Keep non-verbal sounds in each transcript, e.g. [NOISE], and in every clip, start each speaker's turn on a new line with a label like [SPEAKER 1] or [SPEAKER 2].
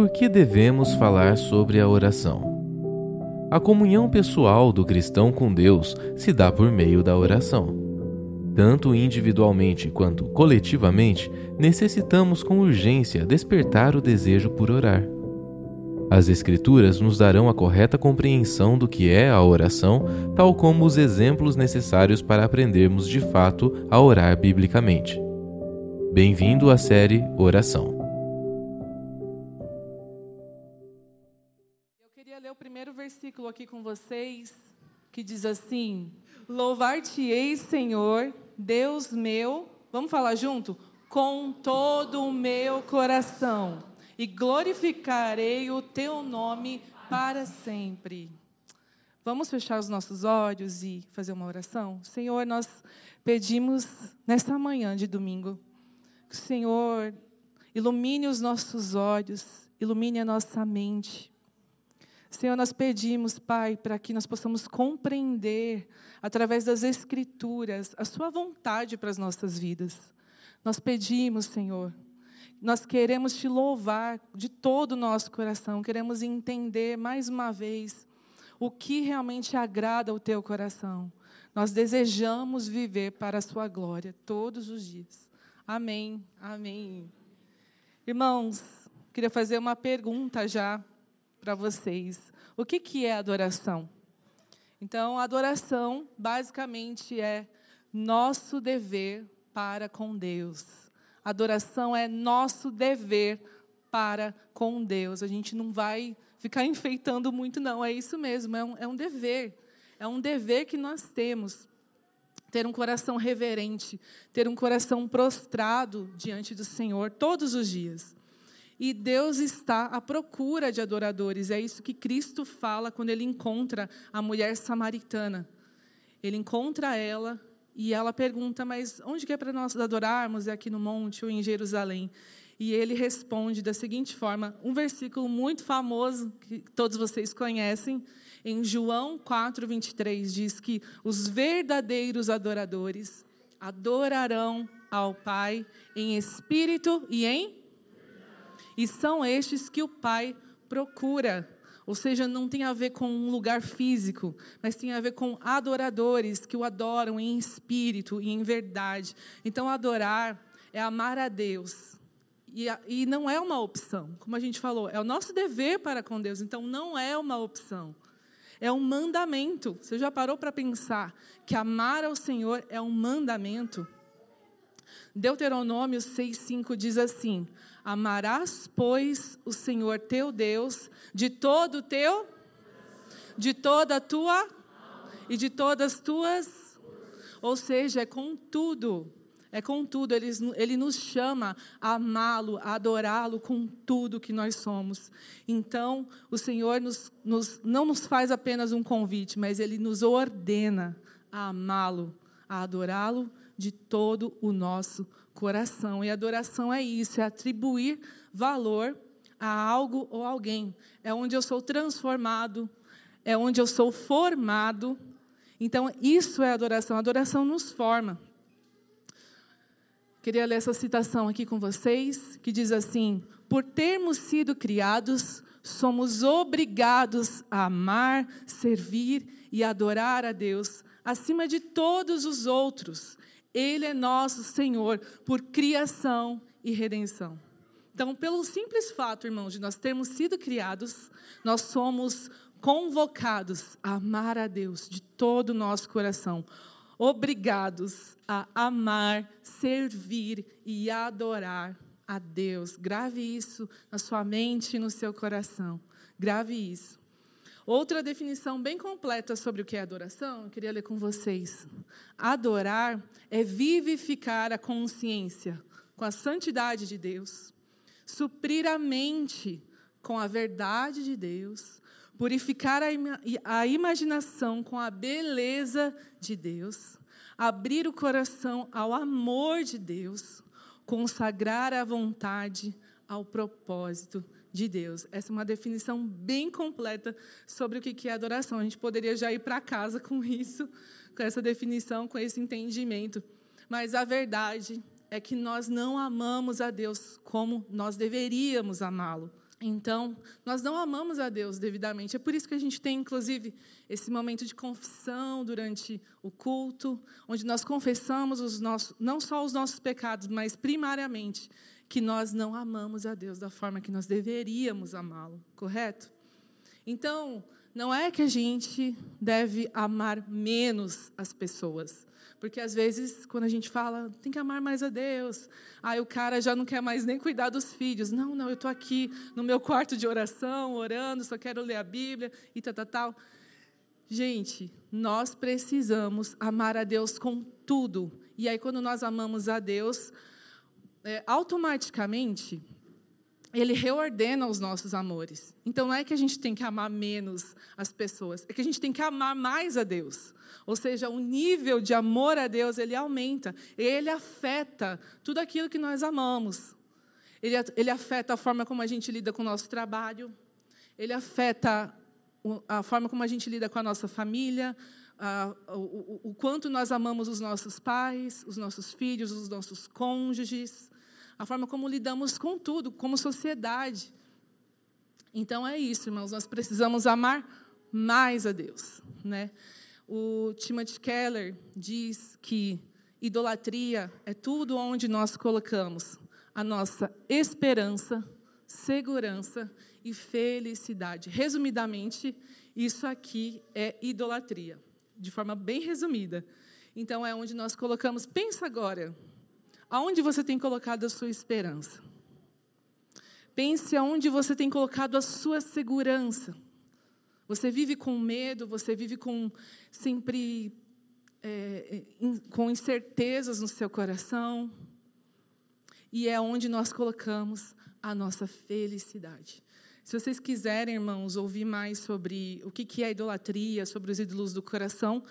[SPEAKER 1] Por que devemos falar sobre a oração? A comunhão pessoal do cristão com Deus se dá por meio da oração. Tanto individualmente quanto coletivamente, necessitamos com urgência despertar o desejo por orar. As Escrituras nos darão a correta compreensão do que é a oração, tal como os exemplos necessários para aprendermos de fato a orar biblicamente. Bem-vindo à série Oração.
[SPEAKER 2] Versículo aqui com vocês, que diz assim: Louvar-te-ei, Senhor, Deus meu, vamos falar junto? Com todo o meu coração e glorificarei o teu nome para sempre. Vamos fechar os nossos olhos e fazer uma oração? Senhor, nós pedimos nesta manhã de domingo que o Senhor ilumine os nossos olhos, ilumine a nossa mente. Senhor, nós pedimos, Pai, para que nós possamos compreender, através das Escrituras, a Sua vontade para as nossas vidas. Nós pedimos, Senhor, nós queremos te louvar de todo o nosso coração, queremos entender mais uma vez o que realmente agrada o teu coração. Nós desejamos viver para a sua glória todos os dias. Amém. Amém. Irmãos, queria fazer uma pergunta já para vocês. O que, que é adoração? Então, adoração basicamente é nosso dever para com Deus. Adoração é nosso dever para com Deus. A gente não vai ficar enfeitando muito, não. É isso mesmo, é um, é um dever. É um dever que nós temos. Ter um coração reverente, ter um coração prostrado diante do Senhor todos os dias. E Deus está à procura de adoradores. É isso que Cristo fala quando ele encontra a mulher samaritana. Ele encontra ela e ela pergunta, mas onde que é para nós adorarmos? É aqui no monte ou em Jerusalém? E ele responde da seguinte forma, um versículo muito famoso que todos vocês conhecem, em João 4, 23, diz que os verdadeiros adoradores adorarão ao Pai em espírito e em e são estes que o Pai procura. Ou seja, não tem a ver com um lugar físico, mas tem a ver com adoradores que o adoram em espírito e em verdade. Então, adorar é amar a Deus. E, e não é uma opção, como a gente falou, é o nosso dever para com Deus, então não é uma opção. É um mandamento. Você já parou para pensar que amar ao Senhor é um mandamento? Deuteronômio 6,5 diz assim: Amarás, pois, o Senhor teu Deus de todo o teu, de toda a tua e de todas as tuas. Ou seja, é com tudo. É com tudo, ele, ele nos chama a amá-lo, a adorá-lo com tudo que nós somos. Então, o Senhor nos, nos, não nos faz apenas um convite, mas Ele nos ordena a amá-lo, a adorá-lo de todo o nosso coração. E adoração é isso, é atribuir valor a algo ou alguém. É onde eu sou transformado, é onde eu sou formado. Então, isso é adoração. Adoração nos forma. Queria ler essa citação aqui com vocês, que diz assim: Por termos sido criados, somos obrigados a amar, servir e adorar a Deus acima de todos os outros, ele é nosso Senhor por criação e redenção. Então, pelo simples fato, irmãos, de nós termos sido criados, nós somos convocados a amar a Deus de todo o nosso coração, obrigados a amar, servir e adorar a Deus. Grave isso na sua mente e no seu coração. Grave isso. Outra definição bem completa sobre o que é adoração, eu queria ler com vocês. Adorar é vivificar a consciência com a santidade de Deus, suprir a mente com a verdade de Deus, purificar a, a imaginação com a beleza de Deus, abrir o coração ao amor de Deus, consagrar a vontade ao propósito de Deus. Essa é uma definição bem completa sobre o que é adoração. A gente poderia já ir para casa com [LAUGHS] isso, com essa definição, com esse entendimento. Mas a verdade é que nós não amamos a Deus como nós deveríamos amá-lo. Então, nós não amamos a Deus devidamente. É por isso que a gente tem, inclusive, esse momento de confissão durante o culto, onde nós confessamos os nossos, não só os nossos pecados, mas primariamente que nós não amamos a Deus da forma que nós deveríamos amá-lo, correto? Então, não é que a gente deve amar menos as pessoas. Porque às vezes, quando a gente fala, tem que amar mais a Deus, aí o cara já não quer mais nem cuidar dos filhos. Não, não, eu estou aqui no meu quarto de oração, orando, só quero ler a Bíblia e tal, tal, tal. Gente, nós precisamos amar a Deus com tudo. E aí, quando nós amamos a Deus, é, automaticamente, ele reordena os nossos amores. Então, não é que a gente tem que amar menos as pessoas, é que a gente tem que amar mais a Deus. Ou seja, o nível de amor a Deus, ele aumenta. Ele afeta tudo aquilo que nós amamos. Ele, ele afeta a forma como a gente lida com o nosso trabalho. Ele afeta a forma como a gente lida com a nossa família, a, o, o, quanto nós amamos os nossos pais, os nossos filhos, os nossos cônjuges, a forma como lidamos com tudo, como sociedade. Então é isso, irmãos, nós precisamos amar mais a Deus, né? O Timothy Keller diz que idolatria é tudo onde nós colocamos a nossa esperança, segurança e felicidade. Resumidamente, isso aqui é idolatria, de forma bem resumida. Então, é onde nós colocamos. Pensa agora, aonde você tem colocado a sua esperança? Pense aonde você tem colocado a sua segurança. Você vive com medo, você vive com sempre é, in, com incertezas no seu coração. E é onde nós colocamos a nossa felicidade. Se vocês quiserem, irmãos, ouvir mais sobre o que é idolatria, sobre os ídolos do coração,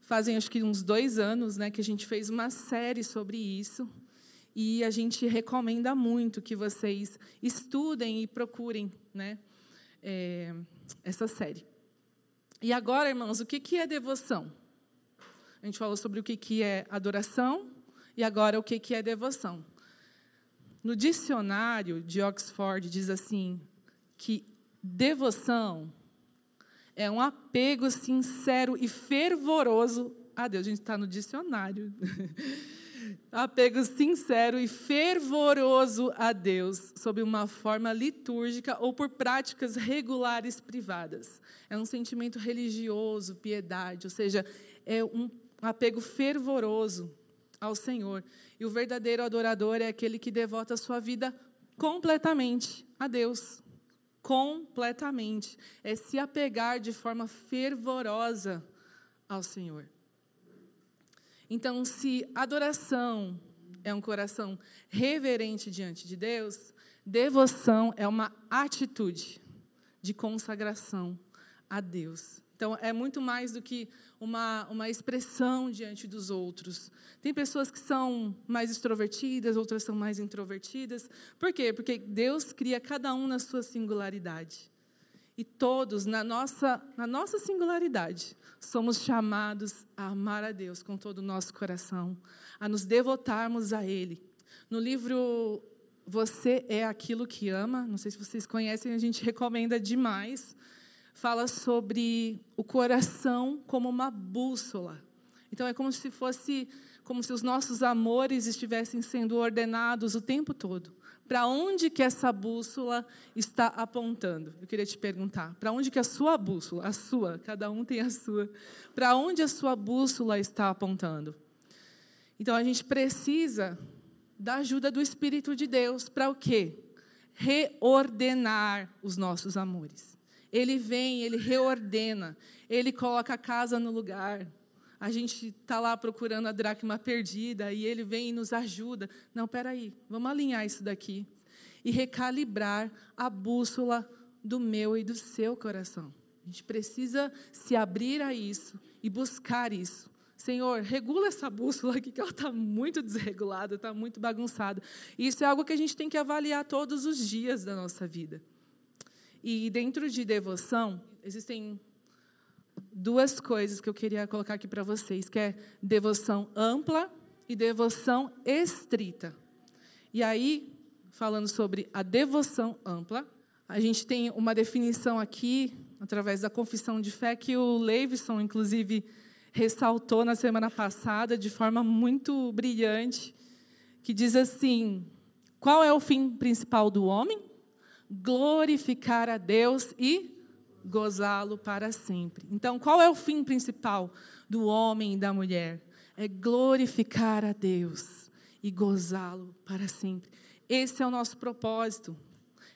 [SPEAKER 2] fazem acho que uns dois anos né, que a gente fez uma série sobre isso. E a gente recomenda muito que vocês estudem e procurem né, é, essa série. E agora, irmãos, o que é devoção? A gente falou sobre o que é adoração e agora o que é devoção. No dicionário de Oxford diz assim que devoção é um apego sincero e fervoroso a Deus. A gente está no dicionário. [LAUGHS] apego sincero e fervoroso a Deus, sob uma forma litúrgica ou por práticas regulares privadas. É um sentimento religioso, piedade, ou seja, é um apego fervoroso ao Senhor. E o verdadeiro adorador é aquele que devota sua vida completamente a Deus. Completamente. É se apegar de forma fervorosa ao Senhor. Então, se adoração é um coração reverente diante de Deus, devoção é uma atitude de consagração a Deus. Então, é muito mais do que uma, uma expressão diante dos outros. Tem pessoas que são mais extrovertidas, outras são mais introvertidas. Por quê? Porque Deus cria cada um na sua singularidade. E todos, na nossa, na nossa singularidade, somos chamados a amar a Deus com todo o nosso coração, a nos devotarmos a Ele. No livro Você é Aquilo que Ama, não sei se vocês conhecem, a gente [LAUGHS] recomenda demais, fala sobre o coração como uma bússola. Então é como se fosse, como se os nossos amores estivessem sendo ordenados o tempo todo. Para onde que essa bússola está apontando? Eu queria te perguntar. Para onde que a sua bússola, a sua, cada um tem a sua. Para onde a sua bússola está apontando? Então a gente precisa da ajuda do Espírito de Deus para o quê? Reordenar os nossos amores. Ele vem, ele reordena, ele coloca a casa no lugar, a gente está lá procurando a dracma perdida e ele vem e nos ajuda. Não, peraí, vamos alinhar isso daqui e recalibrar a bússola do meu e do seu coração. A gente precisa se abrir a isso e buscar isso. Senhor, regula essa bússola aqui, que ela está muito desregulada, está muito bagunçada. Isso é algo que a gente tem que avaliar todos os dias da nossa vida. E dentro de devoção, existem duas coisas que eu queria colocar aqui para vocês, que é devoção ampla e devoção estrita. E aí, falando sobre a devoção ampla, A gente tem uma definição aqui, através da confissão de fé, que o Leivson, inclusive, ressaltou na semana passada de forma muito brilhante, que diz assim: qual é o fim principal do homem? Glorificar a Deus e gozá-lo para sempre. Então, qual é o fim principal do homem e da mulher? É glorificar a Deus e gozá-lo para sempre. Esse é o nosso propósito.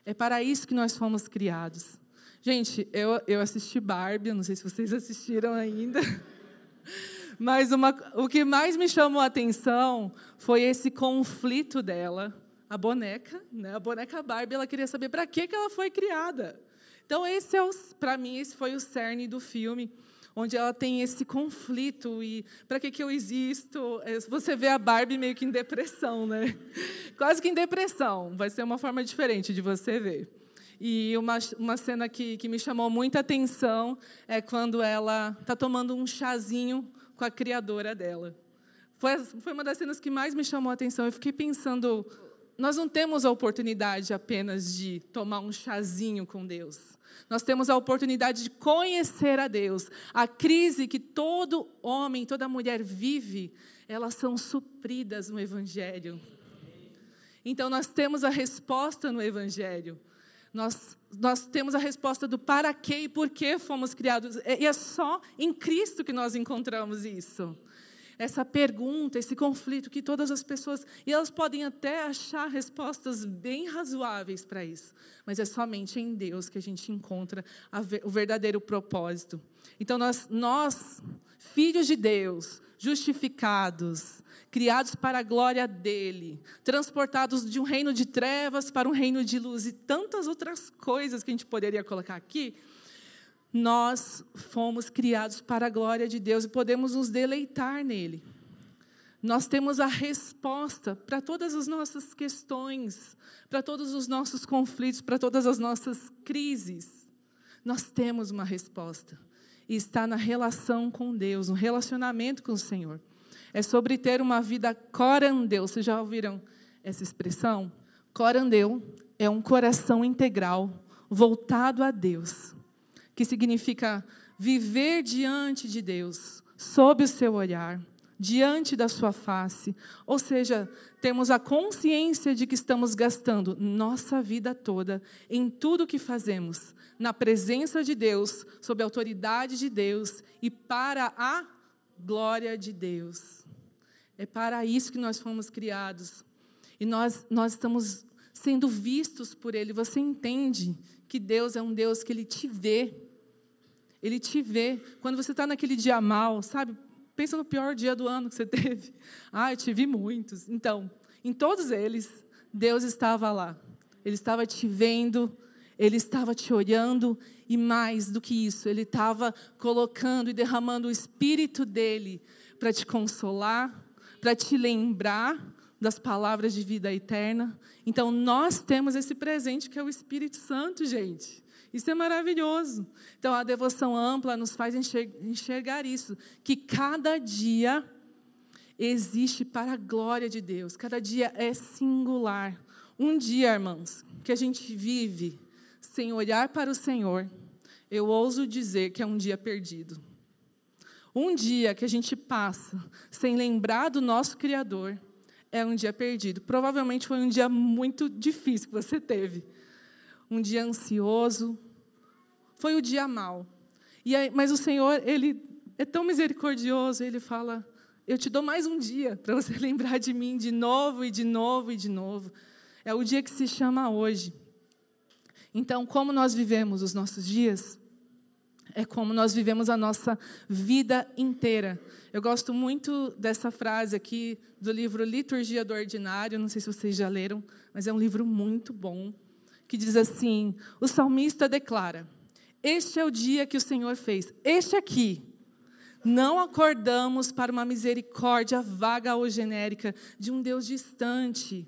[SPEAKER 2] É para isso que nós fomos criados. Gente, eu, eu assisti Barbie, não sei se vocês assistiram ainda. [LAUGHS] Mas uma, o que mais me chamou a atenção foi esse conflito dela, a boneca, né? a boneca Barbie, ela queria saber para que, que ela foi criada. Então, esse é para mim, esse foi o cerne do filme, onde ela tem esse conflito e para que, que eu existo? É, você vê a Barbie meio que em depressão, né? [LAUGHS] Quase que em depressão. Vai ser uma forma diferente de você ver. E uma, uma cena que, que me chamou muita atenção é quando ela está tomando um chazinho com a criadora dela. Foi, foi uma das cenas que mais me chamou a atenção. Eu fiquei pensando, nós não temos a oportunidade apenas de tomar um chazinho com Deus. Nós temos a oportunidade de conhecer a Deus. A crise que todo homem, toda mulher vive, elas são supridas no Evangelho. Então, nós temos a resposta no Evangelho. Nós, nós temos a resposta do para quê e por que fomos criados. E é só em Cristo que nós encontramos isso. Essa pergunta, esse conflito que todas as pessoas. E elas podem até achar respostas bem razoáveis para isso. Mas é somente em Deus que a gente encontra a, o verdadeiro propósito. Então, nós, nós, filhos de Deus, justificados, criados para a glória dele, transportados de um reino de trevas para um reino de luz e tantas outras coisas que a gente poderia colocar aqui, nós fomos criados para a glória de Deus e podemos nos deleitar nele. Nós temos a resposta para todas as nossas questões, para todos os nossos conflitos, para todas as nossas crises. Nós temos uma resposta. E está na relação com Deus, no relacionamento com o Senhor é sobre ter uma vida corandeu. Vocês já ouviram essa expressão? Corandeu é um coração integral voltado a Deus, que significa viver diante de Deus, sob o seu olhar, diante da sua face. Ou seja, temos a consciência de que estamos gastando nossa vida toda em tudo que fazemos, na presença de Deus, sob a autoridade de Deus e para a glória de Deus. É para isso que nós fomos criados. E nós, nós estamos sendo vistos por Ele. Você entende que Deus é um Deus que Ele te vê. Ele te vê. Quando você está naquele dia mal, sabe? Pensa no pior dia do ano que você [LAUGHS] teve. Ah, eu tive muitos. Então, em todos eles, Deus estava lá. Ele estava te vendo, Ele estava te olhando, e mais do que isso, Ele estava colocando e derramando o Espírito dele para te consolar, para te lembrar das palavras de vida eterna. Então, nós temos esse presente que é o Espírito Santo, gente. Isso é maravilhoso. Então, a devoção ampla nos faz enxergar isso, que cada dia existe para a glória de Deus, cada dia é singular. Um dia, irmãos, que a gente vive sem olhar para o Senhor, eu ouso dizer que é um dia perdido. Um dia que a gente passa sem lembrar do nosso Criador é um dia perdido. Provavelmente foi um dia muito difícil que você teve. Um dia ansioso. Foi o dia mau. E aí, mas o Senhor, Ele é tão misericordioso, Ele fala: Eu te dou mais um dia para você [LAUGHS] lembrar de mim de novo e de novo e de novo. É o dia que se chama hoje. Então, como nós vivemos os nossos dias? é como nós vivemos a nossa vida inteira. Eu gosto muito dessa frase aqui do livro Liturgia do Ordinário, não sei se vocês já leram, mas é um livro muito bom, que diz assim: o salmista declara: Este é o dia que o Senhor fez, este aqui. Não acordamos para uma misericórdia vaga ou genérica de um Deus distante.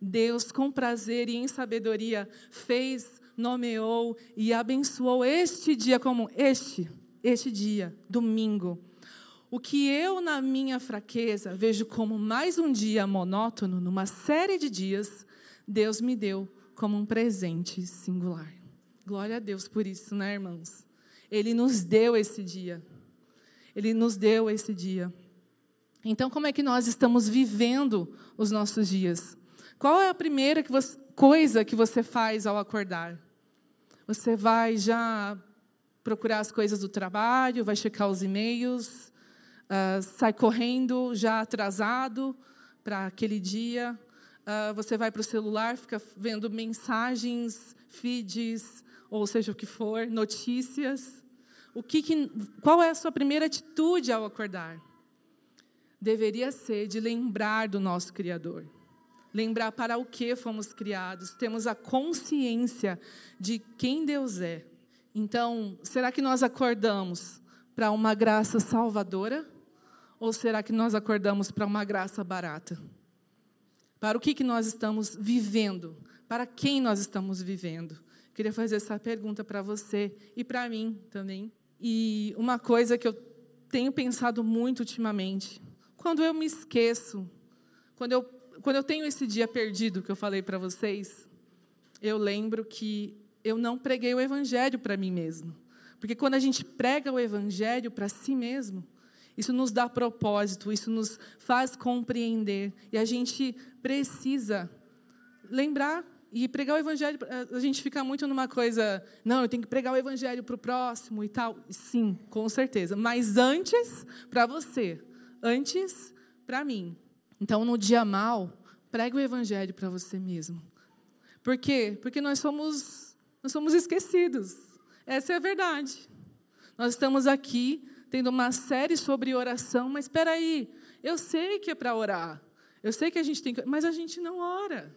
[SPEAKER 2] Deus, com prazer e em sabedoria, fez nomeou e abençoou este dia como este, este dia, domingo. O que eu, na minha fraqueza, vejo como mais um dia monótono, numa série de dias, Deus me deu como um presente singular. Glória a Deus por isso, né, irmãos? Ele nos deu esse dia. Ele nos deu esse dia. Então, como é que nós estamos vivendo os nossos dias? Qual é a primeira que você, coisa que você faz ao acordar? Você vai já procurar as coisas do trabalho, vai checar os e-mails, uh, sai correndo já atrasado para aquele dia. Uh, você vai para o celular, fica vendo mensagens, feeds, ou seja o que for, notícias. O que, que qual é a sua primeira atitude ao acordar? Deveria ser de lembrar do nosso Criador lembrar para o que fomos criados, temos a consciência de quem Deus é. Então, será que nós acordamos para uma graça salvadora? Ou será que nós acordamos para uma graça barata? Para o que, que nós estamos vivendo? Para quem nós estamos vivendo? Queria fazer essa pergunta para você e para mim também. E uma coisa que eu tenho pensado muito ultimamente, quando eu me esqueço, quando eu quando eu tenho esse dia perdido que eu falei para vocês, eu lembro que eu não preguei o evangelho para mim mesmo. Porque quando a gente prega o evangelho para si mesmo, isso nos dá propósito, isso nos faz compreender. E a gente precisa lembrar e pregar o evangelho. A gente fica muito numa coisa, não, eu tenho que pregar o evangelho para o próximo e tal. Sim, com certeza. Mas antes, para você. Antes, para mim. Então, no dia mal, pregue o evangelho para você mesmo. Por quê? Porque nós somos, nós somos esquecidos. Essa é a verdade. Nós estamos aqui tendo uma série sobre oração, mas espera aí, eu sei que é para orar. Eu sei que a gente tem que, mas a gente não ora.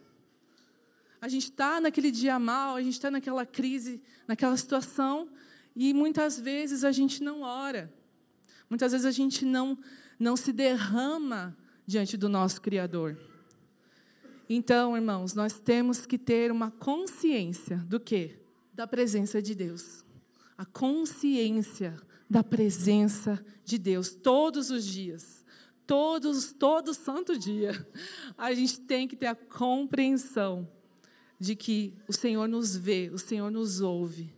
[SPEAKER 2] A gente está naquele dia mal, a gente está naquela crise, naquela situação, e muitas vezes a gente não ora. Muitas vezes a gente não, não se derrama diante do nosso Criador. Então, irmãos, nós temos que ter uma consciência do quê? Da presença de Deus. A consciência da presença de Deus todos os dias. Todos, todo santo dia. A gente tem que ter a compreensão de que o Senhor nos vê, o Senhor nos ouve.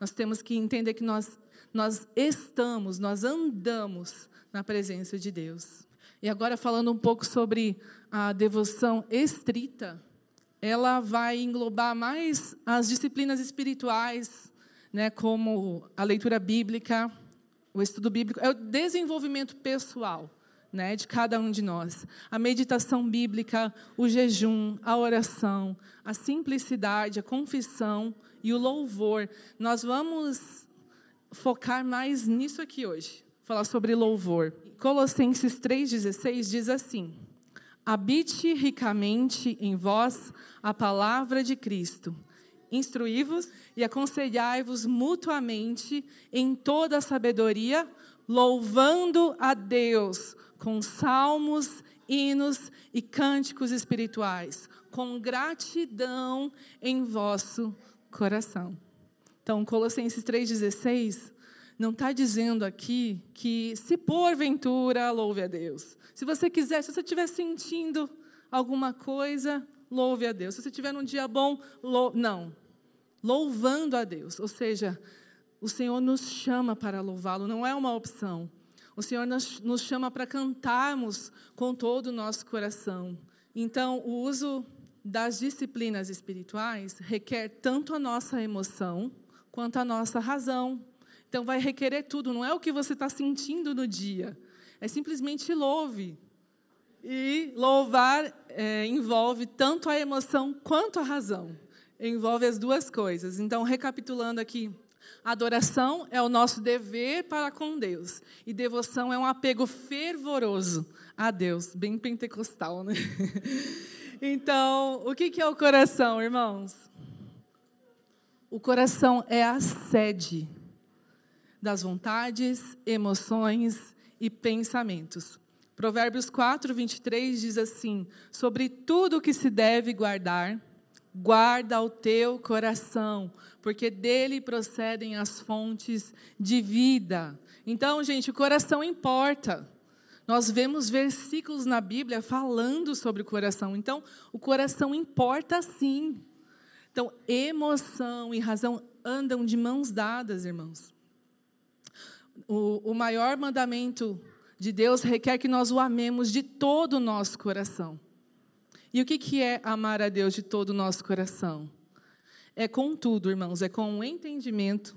[SPEAKER 2] Nós temos que entender que nós, nós estamos, nós andamos na presença de Deus. E agora falando um pouco sobre a devoção estrita, ela vai englobar mais as disciplinas espirituais, né, como a leitura bíblica, o estudo bíblico, é o desenvolvimento pessoal, né, de cada um de nós. A meditação bíblica, o jejum, a oração, a simplicidade, a confissão e o louvor. Nós vamos focar mais nisso aqui hoje, falar sobre louvor. Colossenses 3,16 diz assim: Habite ricamente em vós a palavra de Cristo. Instruí-vos e aconselhai-vos mutuamente em toda a sabedoria, louvando a Deus com salmos, hinos e cânticos espirituais, com gratidão em vosso coração. Então, Colossenses 3,16 não está dizendo aqui que, se porventura, louve a Deus. Se você quiser, se você estiver sentindo alguma coisa, louve a Deus. Se você estiver num dia bom, lou... não. Louvando a Deus. Ou seja, o Senhor nos chama para louvá-lo, não é uma opção. O Senhor nos, nos chama para cantarmos com todo o nosso coração. Então, o uso das disciplinas espirituais requer tanto a nossa emoção quanto a nossa razão, então vai requerer tudo, não é o que você está sentindo no dia, é simplesmente louve. E louvar é, envolve tanto a emoção quanto a razão. Envolve as duas coisas. Então, recapitulando aqui, adoração é o nosso dever para com Deus. E devoção é um apego fervoroso a Deus. Bem pentecostal, né? [LAUGHS] Então, o que é o coração, irmãos? O coração é a sede das vontades, emoções e pensamentos. Provérbios 4, 23 diz assim: Sobre tudo que se deve guardar, guarda o teu coração, porque dele procedem as fontes de vida. Então, gente, o coração importa. Nós vemos versículos na Bíblia falando sobre o coração. Então, o coração importa sim. Então, emoção e razão andam de mãos dadas, irmãos. O, o maior mandamento de Deus requer que nós o amemos de todo o nosso coração. E o que, que é amar a Deus de todo o nosso coração? É com tudo, irmãos, é com o entendimento,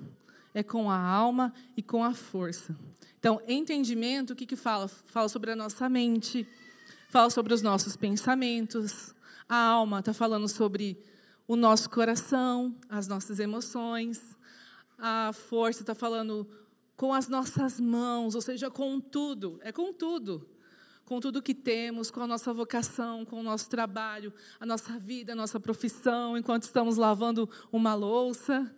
[SPEAKER 2] é com a alma e com a força. Então, entendimento, o que, que fala? Fala sobre a nossa mente, fala sobre os nossos pensamentos. A alma está falando sobre o nosso coração, as nossas emoções. A força está falando com as nossas mãos, ou seja, com tudo. É com tudo. Com tudo que temos, com a nossa vocação, com o nosso trabalho, a nossa vida, a nossa profissão, enquanto estamos lavando uma louça.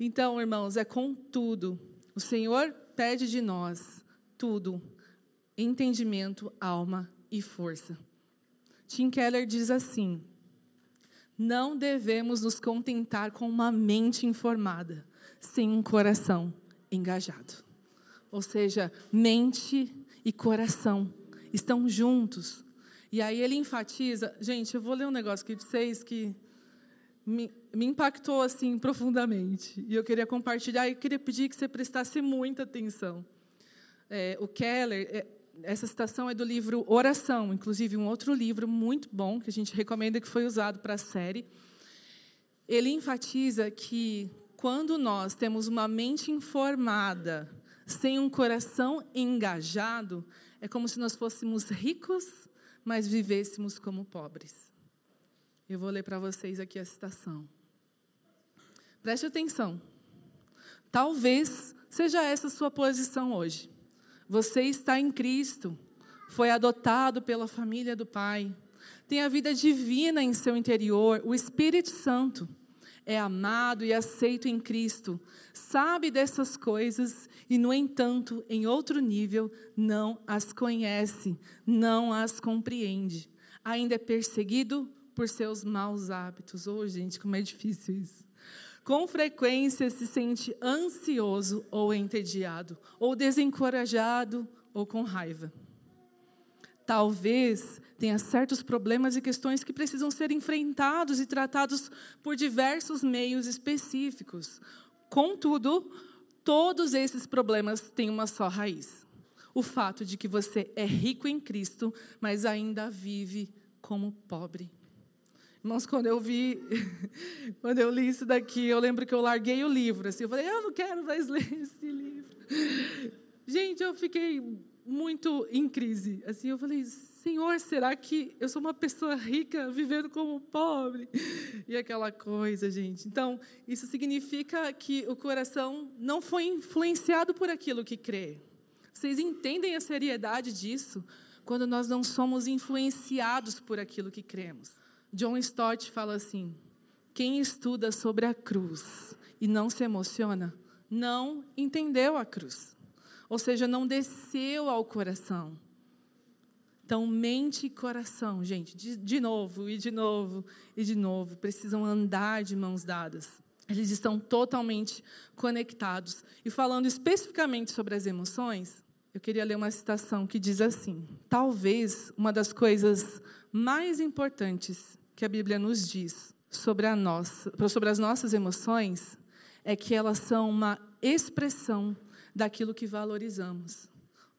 [SPEAKER 2] Então, irmãos, é com tudo. O Senhor pede de nós tudo: entendimento, alma e força. Tim Keller diz assim: não devemos nos contentar com uma mente informada, sem um coração engajado. Ou seja, mente e coração estão juntos. E aí ele enfatiza, gente, eu vou ler um negócio aqui de vocês que me, me impactou assim profundamente. E eu queria compartilhar e queria pedir que você prestasse muita atenção. É, o Keller, é, essa citação é do livro Oração, inclusive um outro livro muito bom que a gente recomenda que foi usado para a série. Ele enfatiza que quando nós temos uma mente informada, sem um coração engajado, é como se nós fôssemos ricos, mas vivêssemos como pobres. Eu vou ler para vocês aqui a citação. Preste atenção. Talvez seja essa a sua posição hoje. Você está em Cristo, foi adotado pela família do Pai, tem a vida divina em seu interior, o Espírito Santo é amado e aceito em Cristo, sabe dessas coisas e, no entanto, em outro nível, não as conhece, não as compreende. Ainda é perseguido por seus maus hábitos. Oh, gente, como é difícil isso. Com frequência se sente ansioso ou entediado, ou desencorajado ou com raiva. Talvez tenha certos problemas e questões que precisam ser enfrentados e tratados por diversos meios específicos. Contudo, todos esses problemas têm uma só raiz: o fato de que você é rico em Cristo, mas ainda vive como pobre. Irmãos, quando eu vi, [LAUGHS] quando eu li isso daqui, eu lembro que eu larguei o livro. Assim, eu falei, eu não quero mais [LAUGHS] ler esse livro. Gente, eu fiquei muito em crise. Assim, eu falei, Senhor, será que eu sou uma pessoa rica vivendo como pobre? E aquela coisa, gente. Então, isso significa que o coração não foi influenciado por aquilo que crê. Vocês entendem a seriedade disso? Quando nós não somos influenciados por aquilo que cremos. John Stott fala assim: quem estuda sobre a cruz e não se emociona, não entendeu a cruz. Ou seja, não desceu ao coração. Então, mente e coração, gente, de, de novo, e de novo, e de novo, precisam andar de mãos dadas. Eles estão totalmente conectados. E falando especificamente sobre as emoções, eu queria ler uma citação que diz assim: Talvez uma das coisas mais importantes que a Bíblia nos diz sobre, a nossa, sobre as nossas emoções é que elas são uma expressão daquilo que valorizamos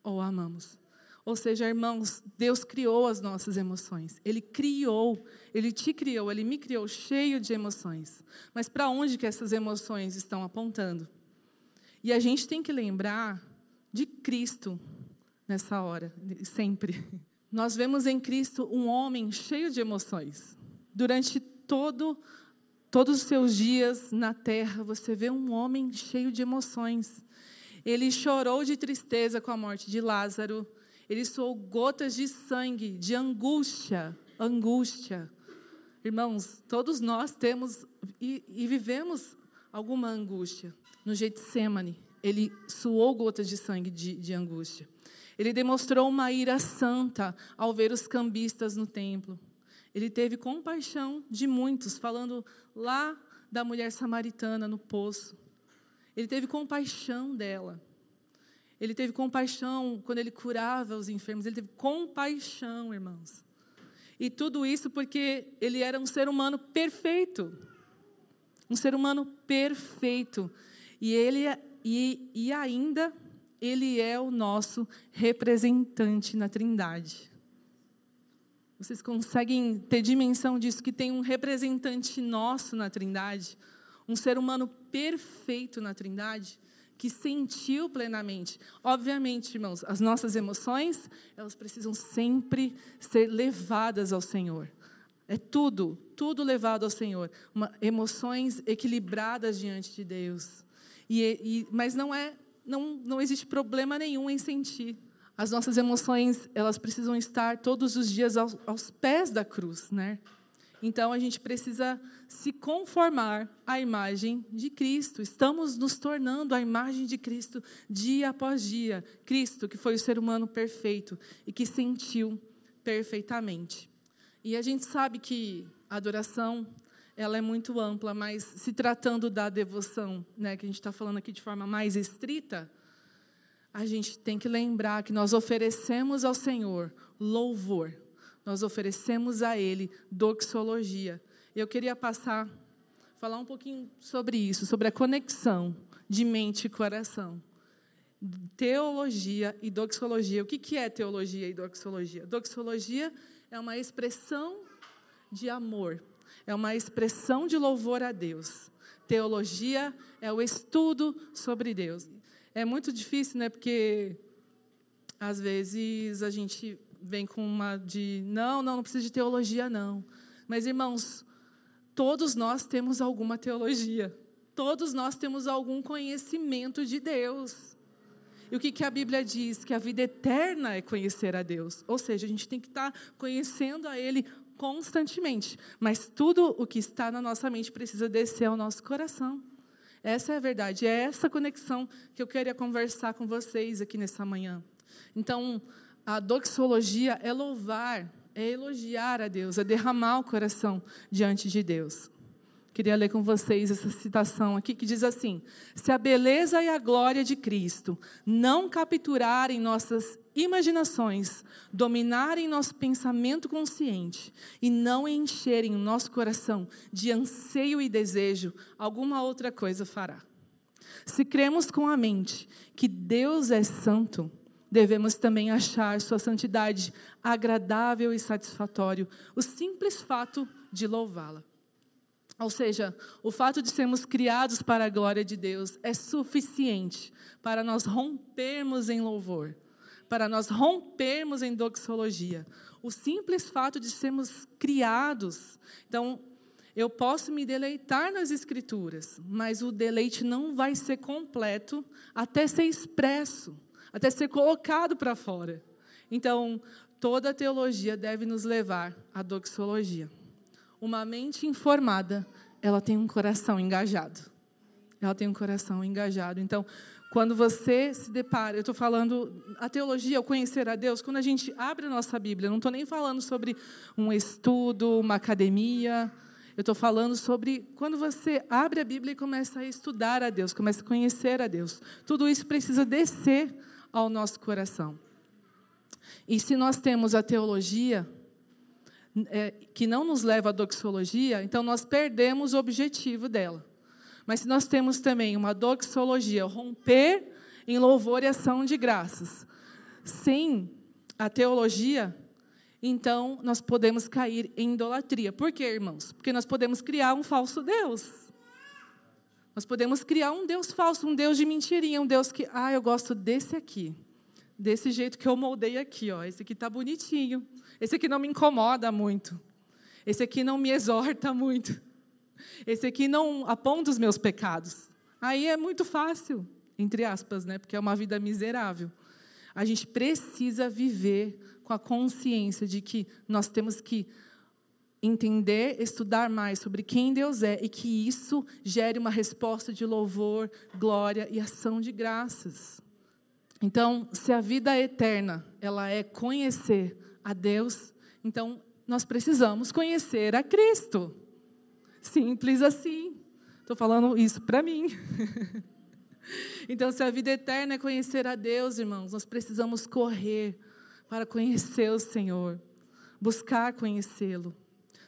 [SPEAKER 2] ou amamos. Ou seja, irmãos, Deus criou as nossas emoções. Ele criou, Ele te criou, Ele me criou cheio de emoções. Mas para onde que essas emoções estão apontando? E a gente tem que lembrar de Cristo nessa hora, sempre. Nós vemos em Cristo um homem cheio de emoções. Durante todo, todos os seus dias na terra, você vê um homem cheio de emoções. Ele chorou de tristeza com a morte de Lázaro. Ele suou gotas de sangue, de angústia, angústia. Irmãos, todos nós temos e, e vivemos alguma angústia. No Getsemane, ele suou gotas de sangue de, de angústia. Ele demonstrou uma ira santa ao ver os cambistas no templo. Ele teve compaixão de muitos, falando lá da mulher samaritana no poço. Ele teve compaixão dela. Ele teve compaixão quando ele curava os enfermos. Ele teve compaixão, irmãos. E tudo isso porque ele era um ser humano perfeito. Um ser humano perfeito. E ele é, e, e ainda ele é o nosso representante na Trindade. Vocês conseguem ter dimensão disso que tem um representante nosso na Trindade, um ser humano perfeito na Trindade? que sentiu plenamente. Obviamente, irmãos, as nossas emoções, elas precisam sempre ser levadas ao Senhor. É tudo, tudo levado ao Senhor. Uma, emoções equilibradas diante de Deus. E, e, mas não é, não, não existe problema nenhum em sentir. As nossas emoções, elas precisam estar todos os dias aos, aos pés da cruz, né? Então a gente precisa se conformar à imagem de Cristo. Estamos nos tornando a imagem de Cristo dia após dia. Cristo, que foi o ser humano perfeito e que sentiu perfeitamente. E a gente sabe que a adoração ela é muito ampla, mas se tratando da devoção, né, que a gente está falando aqui de forma mais estrita, a gente tem que lembrar que nós oferecemos ao Senhor louvor nós oferecemos a Ele doxologia. Eu queria passar, falar um pouquinho sobre isso, sobre a conexão de mente e coração. Teologia e doxologia. O que é teologia e doxologia? Doxologia é uma expressão de amor, é uma expressão de louvor a Deus. Teologia é o estudo sobre Deus. É muito difícil, né? Porque às vezes a gente vem com uma de não, não, não precisa de teologia, não. Mas, irmãos, todos nós temos alguma teologia. Todos nós temos algum conhecimento de Deus. E o que, que a Bíblia diz? Que a vida eterna é conhecer a Deus. Ou seja, a gente tem que estar conhecendo a Ele constantemente. Mas tudo o que está na nossa mente precisa descer ao nosso coração. Essa é a verdade. É essa conexão que eu queria conversar com vocês aqui nessa manhã. Então, a doxologia é louvar, é elogiar a Deus, é derramar o coração diante de Deus. Queria ler com vocês essa citação aqui que diz assim: Se a beleza e a glória de Cristo não capturarem nossas imaginações, dominarem nosso pensamento consciente e não encherem o nosso coração de anseio e desejo, alguma outra coisa fará. Se cremos com a mente que Deus é santo, devemos também achar sua santidade agradável e satisfatório, o simples fato de louvá-la. Ou seja, o fato de sermos criados para a glória de Deus é suficiente para nós rompermos em louvor, para nós rompermos em doxologia. O simples fato de sermos criados. Então, eu posso me deleitar nas Escrituras, mas o deleite não vai ser completo até ser expresso até ser colocado para fora. Então, toda a teologia deve nos levar à doxologia. Uma mente informada, ela tem um coração engajado. Ela tem um coração engajado. Então, quando você se depara, eu estou falando, a teologia, o conhecer a Deus, quando a gente abre a nossa Bíblia, não estou nem falando sobre um estudo, uma academia, eu estou falando sobre quando você abre a Bíblia e começa a estudar a Deus, começa a conhecer a Deus. Tudo isso precisa descer ao nosso coração. E se nós temos a teologia é, que não nos leva à doxologia, então nós perdemos o objetivo dela. Mas se nós temos também uma doxologia, romper em louvor e ação de graças, sem a teologia, então nós podemos cair em idolatria. Por quê, irmãos? Porque nós podemos criar um falso Deus. Nós podemos criar um Deus falso, um Deus de mentirinha, um Deus que, ah, eu gosto desse aqui, desse jeito que eu moldei aqui, ó. Esse aqui está bonitinho. Esse aqui não me incomoda muito. Esse aqui não me exorta muito. Esse aqui não aponta os meus pecados. Aí é muito fácil, entre aspas, né? Porque é uma vida miserável. A gente precisa viver com a consciência de que nós temos que entender, estudar mais sobre quem Deus é e que isso gere uma resposta de louvor, glória e ação de graças. Então, se a vida eterna, ela é conhecer a Deus, então nós precisamos conhecer a Cristo. Simples assim. Estou falando isso para mim. [LAUGHS] então, se a vida eterna é conhecer a Deus, irmãos, nós precisamos correr para conhecer o Senhor, buscar conhecê-lo.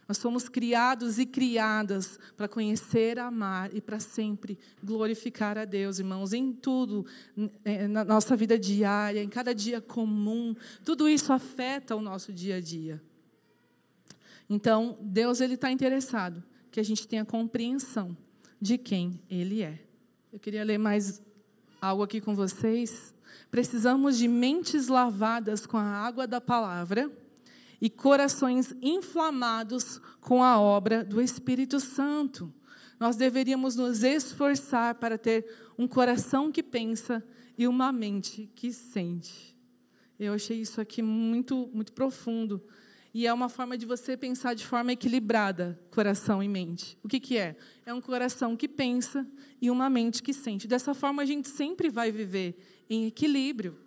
[SPEAKER 2] Nós somos criados e criadas para conhecer, amar e para sempre glorificar a Deus, irmãos, em tudo, é, na nossa vida diária, em cada dia comum. Tudo isso afeta o nosso dia a dia. Então, Deus ele está interessado que a gente tenha compreensão de quem Ele é. Eu queria ler mais algo aqui com vocês. Precisamos de mentes lavadas com a água da palavra e corações inflamados com a obra do Espírito Santo. Nós deveríamos nos esforçar para ter um coração que pensa e uma mente que sente. Eu achei isso aqui muito, muito profundo. E é uma forma de você pensar de forma equilibrada, coração e mente. O que, que é? É um coração que pensa e uma mente que sente. Dessa forma, a gente sempre vai viver em equilíbrio.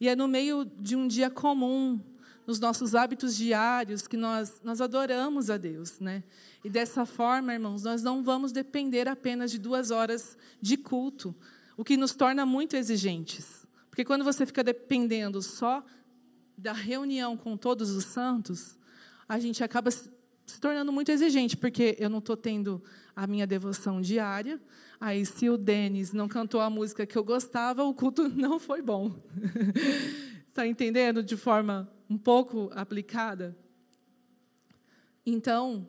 [SPEAKER 2] E é no meio de um dia comum, nos nossos hábitos diários, que nós, nós adoramos a Deus. Né? E dessa forma, irmãos, nós não vamos depender apenas de duas horas de culto, o que nos torna muito exigentes. Porque quando você fica dependendo só da reunião com todos os santos, a gente acaba se tornando muito exigente, porque eu não estou tendo a minha devoção diária. Aí, se o Denis não cantou a música que eu gostava, o culto [LAUGHS] não foi bom. Está [LAUGHS] entendendo? De forma um pouco aplicada. Então,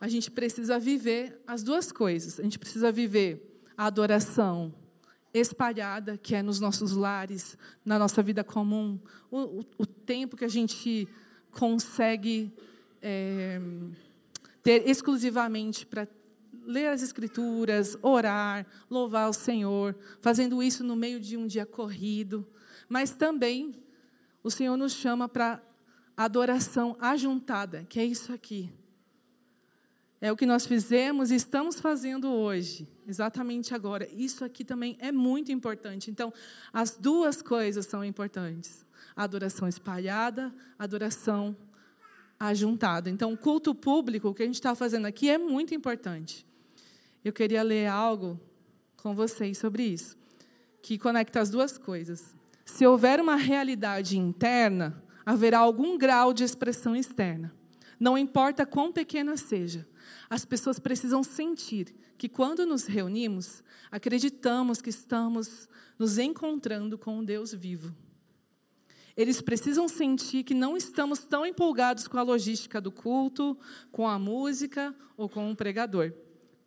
[SPEAKER 2] a gente precisa viver as duas coisas. A gente precisa viver a adoração espalhada, que é nos nossos lares, na nossa vida comum, o, o, o tempo que a gente consegue é, ter exclusivamente para ler as Escrituras, orar, louvar o Senhor, fazendo isso no meio de um dia corrido, mas também o Senhor nos chama para adoração ajuntada, que é isso aqui. É o que nós fizemos e estamos fazendo hoje, exatamente agora. Isso aqui também é muito importante. Então, as duas coisas são importantes: a adoração espalhada, a adoração ajuntada. Então, o culto público, o que a gente está fazendo aqui, é muito importante. Eu queria ler algo com vocês sobre isso, que conecta as duas coisas. Se houver uma realidade interna, haverá algum grau de expressão externa. Não importa quão pequena seja. As pessoas precisam sentir que quando nos reunimos, acreditamos que estamos nos encontrando com um Deus vivo. Eles precisam sentir que não estamos tão empolgados com a logística do culto, com a música ou com o pregador,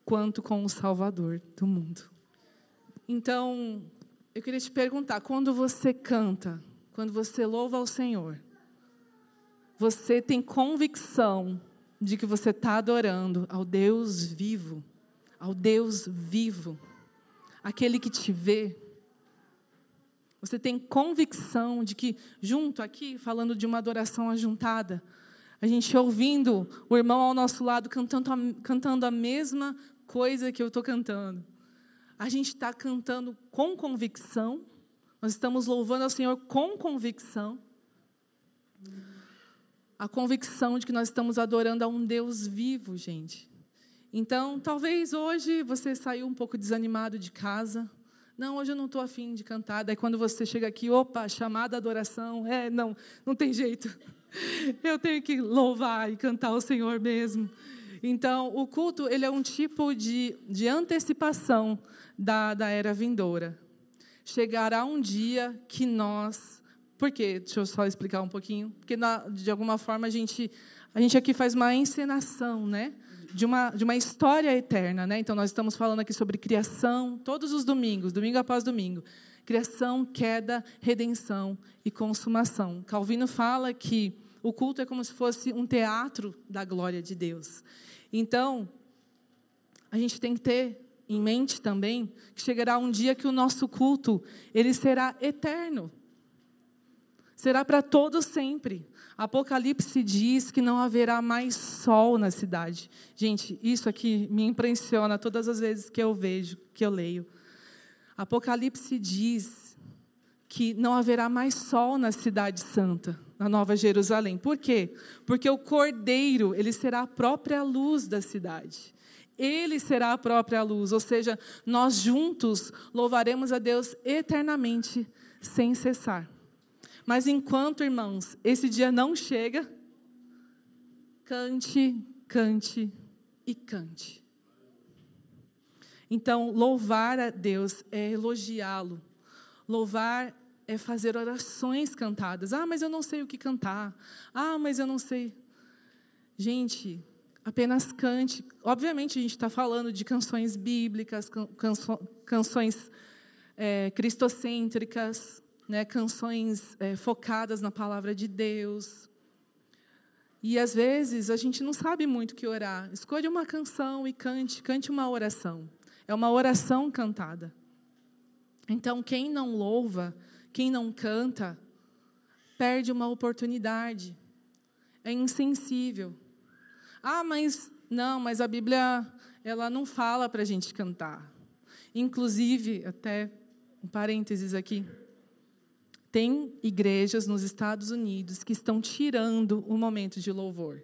[SPEAKER 2] quanto com o Salvador do mundo. Então, eu queria te perguntar: quando você canta, quando você louva ao Senhor, você tem convicção de que você está adorando ao Deus vivo, ao Deus vivo, aquele que te vê. Você tem convicção de que, junto aqui, falando de uma adoração ajuntada, a gente ouvindo o irmão ao nosso lado cantando a, cantando a mesma coisa que eu estou cantando. A gente está cantando com convicção, nós estamos louvando ao Senhor com convicção a convicção de que nós estamos adorando a um Deus vivo, gente. Então, talvez hoje você saiu um pouco desanimado de casa. Não, hoje eu não estou afim de cantar. Daí, quando você chega aqui, opa, chamada adoração. É, não, não tem jeito. [LAUGHS] Eu tenho que louvar e cantar o Senhor mesmo. Então, o culto ele é um tipo de, de antecipação da, da era vindoura. Chegará um dia que nós por quê? Deixa eu só explicar um pouquinho. Porque, de alguma forma, a gente, a gente aqui faz uma encenação, né? De uma, de uma história eterna. Né? Então, nós estamos falando aqui sobre criação, todos os domingos, domingo após domingo. Criação, queda, redenção e consumação. Calvino fala que o culto é como se fosse um teatro da glória de Deus. Então, a gente tem que ter em mente também que chegará um dia que o nosso culto ele será eterno será para todo sempre. Apocalipse diz que não haverá mais sol na cidade. Gente, isso aqui me impressiona todas as vezes que eu vejo, que eu leio. Apocalipse diz que não haverá mais sol na cidade santa, na Nova Jerusalém. Por quê? Porque o Cordeiro, ele será a própria luz da cidade. Ele será a própria luz, ou seja, nós juntos louvaremos a Deus eternamente, sem cessar. Mas enquanto, irmãos, esse dia não chega, cante, cante e cante. Então, louvar a Deus é elogiá-lo. Louvar é fazer orações cantadas. Ah, mas eu não sei o que cantar. Ah, mas eu não sei. Gente, apenas cante. Obviamente, a gente está falando de canções bíblicas, canso, canções é, cristocêntricas, né, canções é, focadas na palavra de Deus. E às vezes a gente não sabe muito o que orar. Escolha uma canção e cante, cante uma oração. É uma oração cantada. Então, quem não louva, quem não canta, perde uma oportunidade. É insensível. Ah, mas não, mas a Bíblia ela não fala para a gente cantar. Inclusive, até um parênteses aqui, tem igrejas nos Estados Unidos que estão tirando o momento de louvor.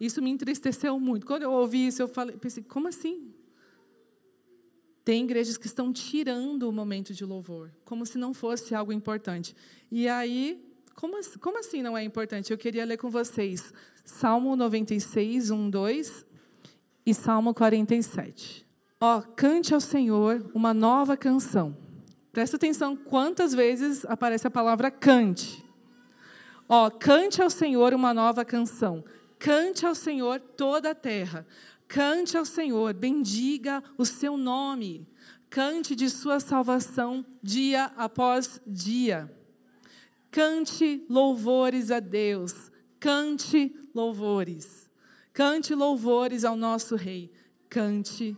[SPEAKER 2] Isso me entristeceu muito. Quando eu ouvi isso, eu falei, pensei, como assim? Tem igrejas que estão tirando o momento de louvor, como se não fosse algo importante. E aí, como, como assim não é importante? Eu queria ler com vocês Salmo 96, 1, 2 e Salmo 47. Ó, cante ao Senhor uma nova canção. Presta atenção quantas vezes aparece a palavra cante. Ó, cante ao Senhor uma nova canção. Cante ao Senhor toda a terra. Cante ao Senhor, bendiga o seu nome. Cante de sua salvação dia após dia. Cante louvores a Deus. Cante louvores. Cante louvores ao nosso Rei. Cante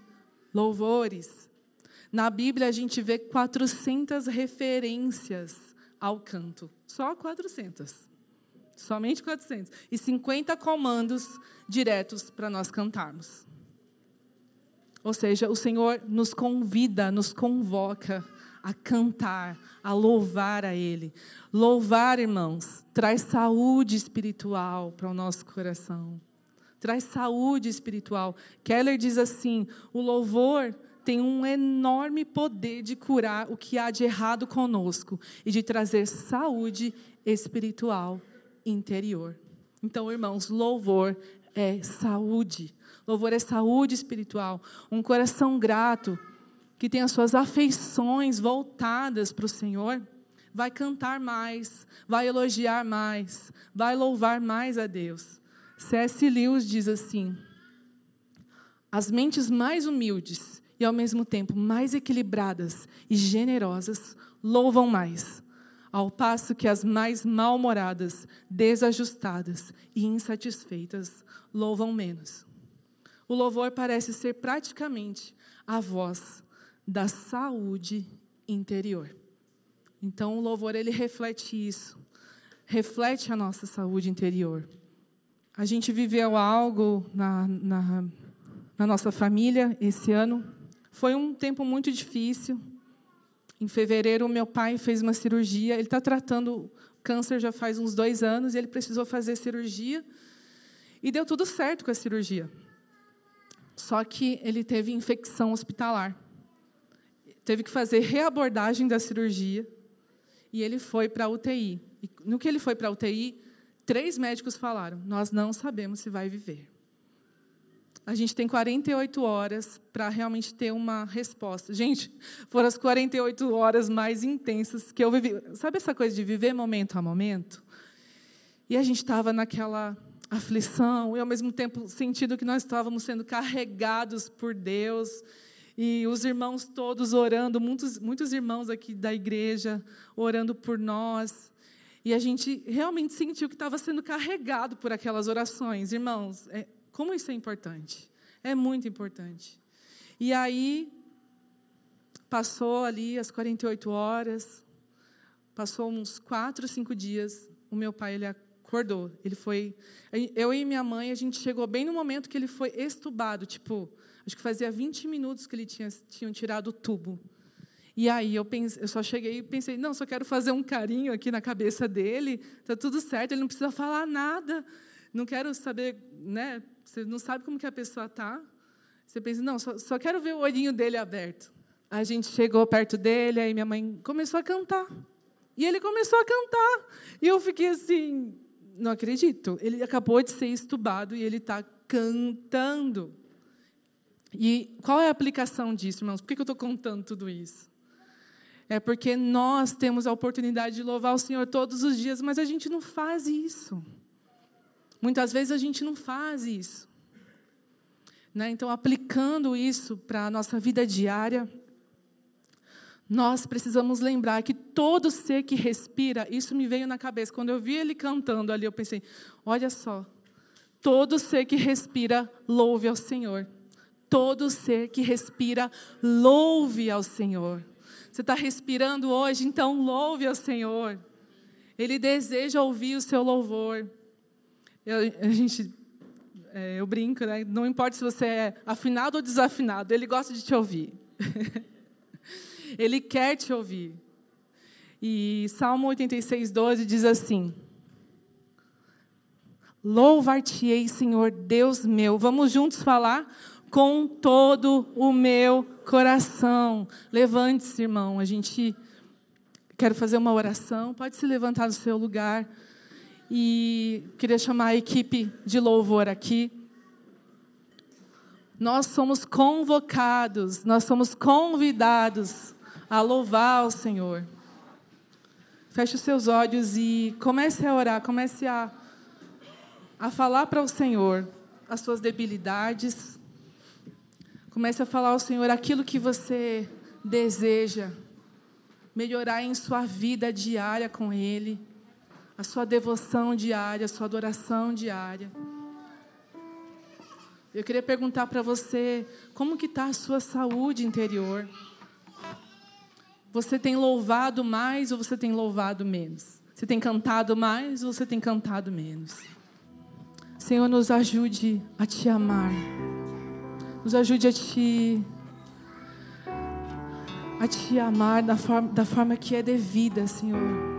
[SPEAKER 2] louvores. Na Bíblia a gente vê 400 referências ao canto. Só 400. Somente 400. E 50 comandos diretos para nós cantarmos. Ou seja, o Senhor nos convida, nos convoca a cantar, a louvar a Ele. Louvar, irmãos, traz saúde espiritual para o nosso coração. Traz saúde espiritual. Keller diz assim: o louvor tem um enorme poder de curar o que há de errado conosco e de trazer saúde espiritual interior. Então, irmãos, louvor é saúde. Louvor é saúde espiritual. Um coração grato, que tem as suas afeições voltadas para o Senhor, vai cantar mais, vai elogiar mais, vai louvar mais a Deus. C.S. Lewis diz assim: as mentes mais humildes e ao mesmo tempo mais equilibradas e generosas louvam mais, ao passo que as mais mal-humoradas, desajustadas e insatisfeitas louvam menos. O louvor parece ser praticamente a voz da saúde interior. Então, o louvor ele reflete isso, reflete a nossa saúde interior. A gente viveu algo na, na, na nossa família esse ano. Foi um tempo muito difícil. Em fevereiro, meu pai fez uma cirurgia. Ele está tratando câncer já faz uns dois anos e ele precisou fazer cirurgia. E deu tudo certo com a cirurgia. Só que ele teve infecção hospitalar. Teve que fazer reabordagem da cirurgia. E ele foi para a UTI. E no que ele foi para a UTI, três médicos falaram: Nós não sabemos se vai viver. A gente tem 48 horas para realmente ter uma resposta. Gente, foram as 48 horas mais intensas que eu vivi. Sabe essa coisa de viver momento a momento? E a gente estava naquela aflição e, ao mesmo tempo, sentindo que nós estávamos sendo carregados por Deus. E os irmãos todos orando, muitos, muitos irmãos aqui da igreja orando por nós. E a gente realmente sentiu que estava sendo carregado por aquelas orações. Irmãos, é, como isso é importante? É muito importante. E aí, passou ali as 48 horas, passou uns quatro, cinco dias, o meu pai ele acordou. Ele foi. Eu e minha mãe, a gente chegou bem no momento que ele foi estubado. Tipo, acho que fazia 20 minutos que ele tinha tinham tirado o tubo. E aí eu, pense, eu só cheguei e pensei, não, só quero fazer um carinho aqui na cabeça dele, tá tudo certo, ele não precisa falar nada, não quero saber, né? Você não sabe como que a pessoa tá. Você pensa, não, só, só quero ver o olhinho dele aberto. A gente chegou perto dele, aí minha mãe começou a cantar. E ele começou a cantar. E eu fiquei assim, não acredito. Ele acabou de ser estubado e ele está cantando. E qual é a aplicação disso, irmãos? Por que eu estou contando tudo isso? É porque nós temos a oportunidade de louvar o Senhor todos os dias, mas a gente não faz isso. Muitas vezes a gente não faz isso. Né? Então, aplicando isso para a nossa vida diária, nós precisamos lembrar que todo ser que respira, isso me veio na cabeça. Quando eu vi ele cantando ali, eu pensei: olha só, todo ser que respira, louve ao Senhor. Todo ser que respira, louve ao Senhor. Você está respirando hoje, então louve ao Senhor. Ele deseja ouvir o seu louvor. Eu, a gente, é, eu brinco, né? Não importa se você é afinado ou desafinado, ele gosta de te ouvir. [LAUGHS] Ele quer te ouvir. E Salmo 86, 12 diz assim: Louvar-te-ei, Senhor Deus meu. Vamos juntos falar? Com todo o meu coração. Levante-se, irmão. A gente quer fazer uma oração. Pode se levantar do seu lugar. E queria chamar a equipe de louvor aqui. Nós somos convocados, nós somos convidados a louvar ao Senhor. Feche os seus olhos e comece a orar, comece a, a falar para o Senhor as suas debilidades. Comece a falar ao Senhor aquilo que você deseja melhorar em sua vida diária com Ele, a sua devoção diária, a sua adoração diária. Eu queria perguntar para você como que está a sua saúde interior. Você tem louvado mais ou você tem louvado menos? Você tem cantado mais ou você tem cantado menos? Senhor, nos ajude a te amar. Nos ajude a te a te amar da forma, da forma que é devida, Senhor.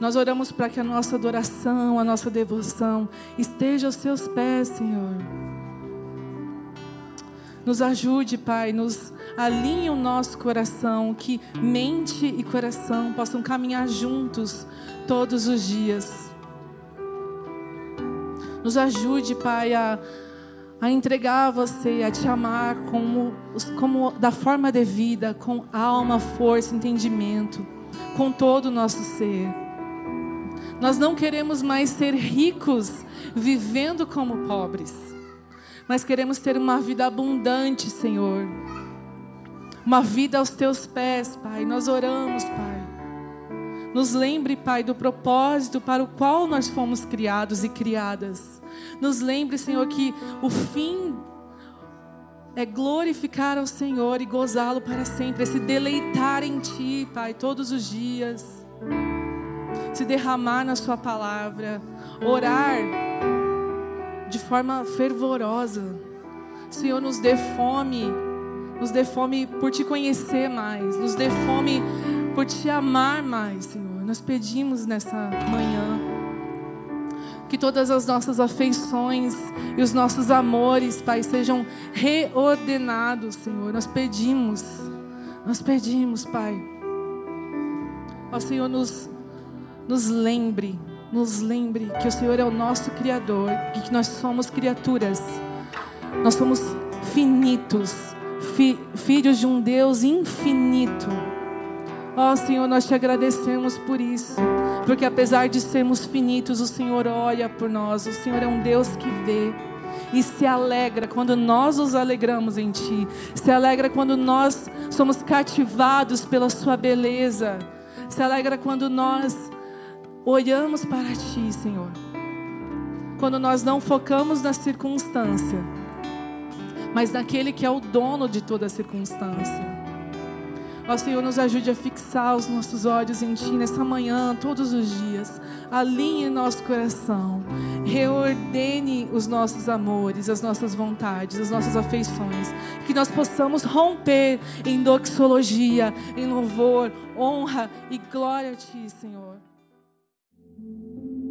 [SPEAKER 2] Nós oramos para que a nossa adoração, a nossa devoção esteja aos seus pés, Senhor. Nos ajude, Pai, nos alinhe o nosso coração, que mente e coração possam caminhar juntos todos os dias. Nos ajude, Pai, a, a entregar a você, a te amar como, como da forma devida, com alma, força, entendimento, com todo o nosso ser. Nós não queremos mais ser ricos vivendo como pobres, mas queremos ter uma vida abundante, Senhor uma vida aos teus pés, Pai. Nós oramos, Pai. Nos lembre, Pai, do propósito para o qual nós fomos criados e criadas. Nos lembre, Senhor, que o fim é glorificar ao Senhor e gozá-lo para sempre, é se deleitar em Ti, Pai, todos os dias, se derramar na Sua palavra, orar de forma fervorosa. Senhor, nos dê fome nos dê fome por te conhecer mais. Nos dê fome por te amar mais, Senhor. Nós pedimos nessa manhã que todas as nossas afeições e os nossos amores, Pai, sejam reordenados, Senhor. Nós pedimos, nós pedimos, Pai. Ó Senhor, nos, nos lembre, nos lembre que o Senhor é o nosso Criador e que nós somos criaturas. Nós somos finitos fi, filhos de um Deus infinito. Ó oh, Senhor, nós te agradecemos por isso, porque apesar de sermos finitos, o Senhor olha por nós, o Senhor é um Deus que vê e se alegra quando nós nos alegramos em Ti, se alegra quando nós somos cativados pela Sua beleza, se alegra quando nós olhamos para Ti, Senhor, quando nós não focamos na circunstância mas naquele que é o dono de toda a circunstância. Ó Senhor, nos ajude a fixar os nossos olhos em Ti nessa manhã, todos os dias. Alinhe nosso coração. Reordene os nossos amores, as nossas vontades, as nossas afeições. Que nós possamos romper em doxologia, em louvor, honra e glória a Ti, Senhor.